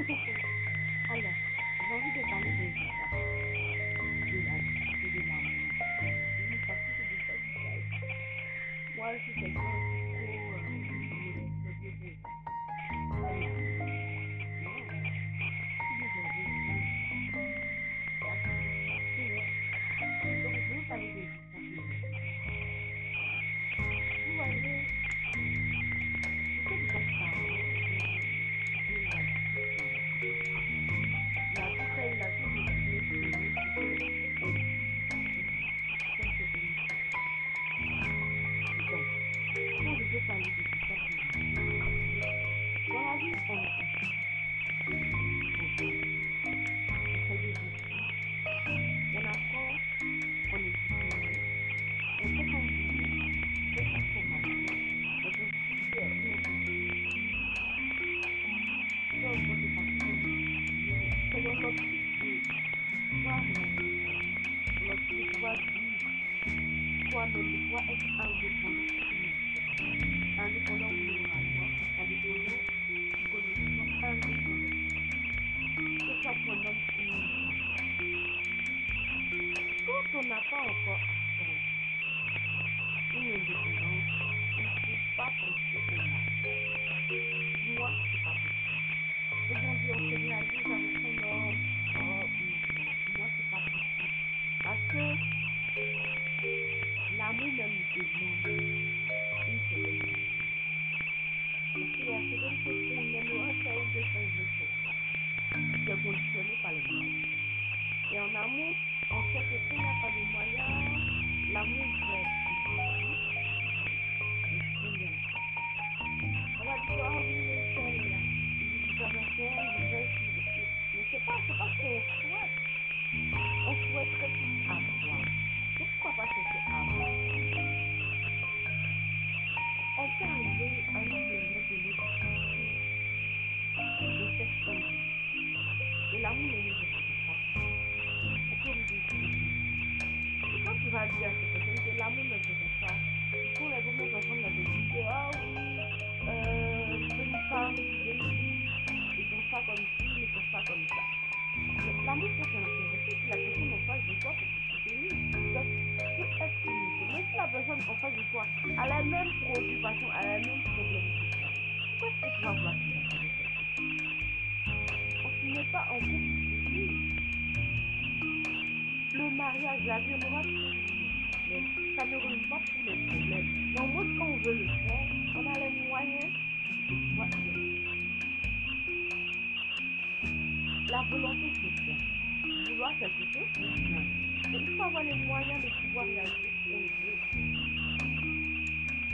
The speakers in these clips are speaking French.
Alors, j'ai envie de parler de ça. De la de Et en amour, on sait que s'il n'y a pas de moyens, ne règle pas tous les problèmes. Donc, moi, quand on veut le faire, on a les moyens de. La volonté, c'est bien. Vouloir quelque chose, c'est bien. Mais il faut avoir les moyens de pouvoir ce qu'on veut.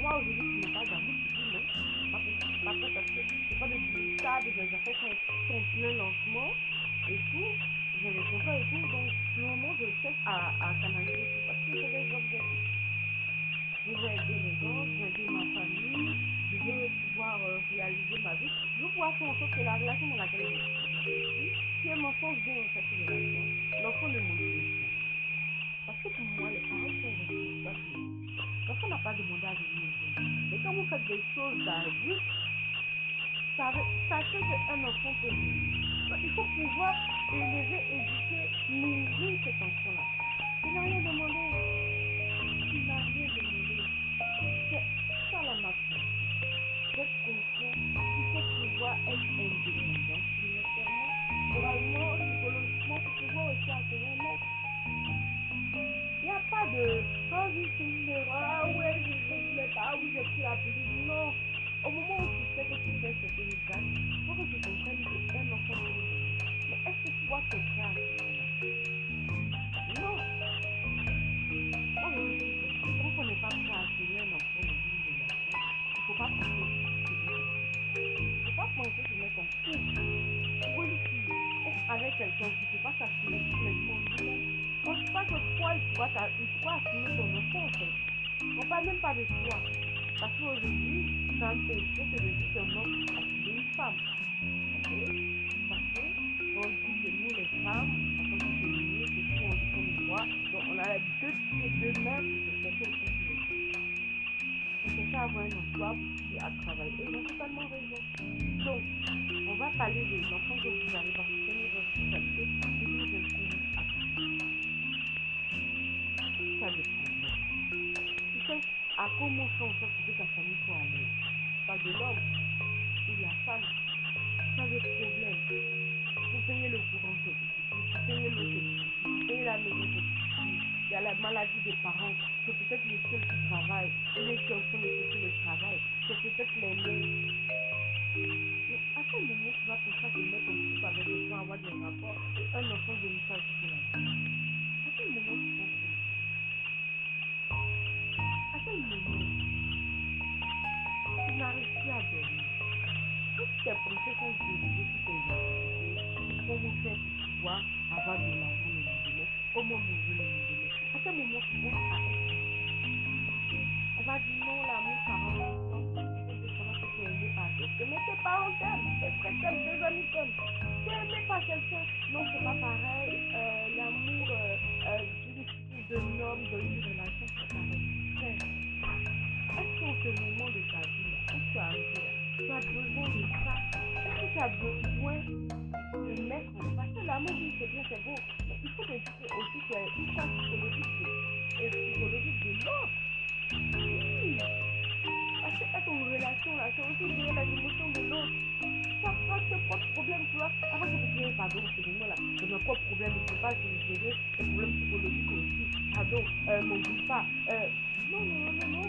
Moi, aujourd'hui, je n'ai pas d'amis, je. Pas parce- que c'est pas de stable, des affaires sont plein lentement et tout. Faites des choses d'adulte, ça veut- sachez qu'un enfant venir. Donc, il faut pouvoir élever, éduquer, nourrir cet enfant-là. Il n'a rien demandé. Il n'a rien demandé. C'est ça la maturité. D'être conscient qu'il faut pouvoir être indépendant financièrement, moralement, psychologiquement, pour pouvoir aussi accueillir un autre. Il n'y a pas de ah oui, c'est une erreur, ouais, je ne voulais pas, oui, j'ai pris la pilule. Au moment où tu sais que tu fais ce que tu fais, il faut que tu comprennes qu'un enfant peut venir. Mais est-ce que tu prêt à ce moment-là Non. Que quand on n'est pas prêt à un enfant relation, il ne faut pas penser que Il ne faut pas penser de mettre en couple. Être avec quelqu'un qui ne peut pas s'assumer pas que toi, il assumer ton enfant, en. On parle même pas de toi. Parce qu'aujourd'hui, c'est un péché que de dire qu'un homme assume une femme. Ok? Parce que on dit que nous, les femmes, en tant que féminines, c'est tout, on dit qu'on nous voit. Donc, on a deux pieds, deux mains se faire quelque chose. C'est ça avoir un emploi pour à travailler. Et ils ont totalement raison. Donc, on va parler de l'enfant que vous allez comment faire en sorte que ta famille à l'aise Pas de l'homme ou la femme. Ça le problème. Vous payez le courant, vous payez le vous payez la maison, il y a la maladie des parents, c'est peut-être le seul qui travaille, les qui ont de le travail, c'est peut-être les mères. Mais à quel moment tu vas penser te mettre en couple avec quelqu'un, avoir des rapports. Et un enfant de l'histoire là À quel moment tu Tes activités. Comment faire pouvoir avoir de l'argent le lendemain Comment mourir le lendemain À quel moment être On va dire non, l'amour, ça rend mais tes parents t'aiment, tes frères t'aiment, tes amis t'aiment. Tu pas quelqu'un, non, c'est pas pareil. Euh, L'amour euh, euh, d'un homme, d'une relation, tu as besoin de mettre Parce que l'amour, oui, c'est bien, c'est beau. Mais il faut dire aussi qu'il y a une phase psychologique de, psychologique de l'autre. Oui être en relation là, c'est aussi gérer les émotions de l'autre. Ça fera tes propres problèmes, tu vois. Avant de te dire, pardon, c'est moi là, c'est mes propres problèmes, je ne peux pas gérer les problèmes psychologiques aussi. Pardon, euh, m'oublie pas. Euh, non, non, non, non, non.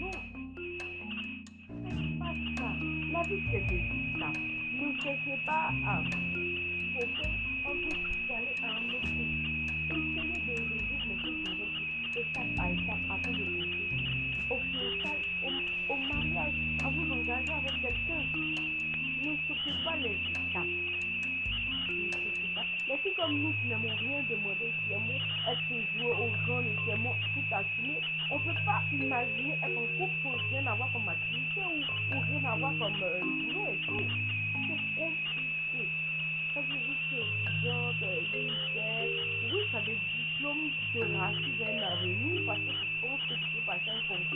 Non. Faites pas ça. La vie, c'est des cherchez pas à chercher en plus d'aller à un autre Essayez de résoudre les choses étape à étape avant de penser au au, au mariage, à vous engager avec quelqu'un. Ne sautez pas les étapes. Les filles comme nous qui n'aimons rien demander, qui aimons être jouer aux gens et qui aimons tout assumer, on ne peut pas imaginer être en couple sans rien avoir comme activité ou, ou rien avoir comme euh, et tout. Compliqué. Quand dis que ça des diplômes qui te rassurent un avenir parce que tu penses que tu peux un concours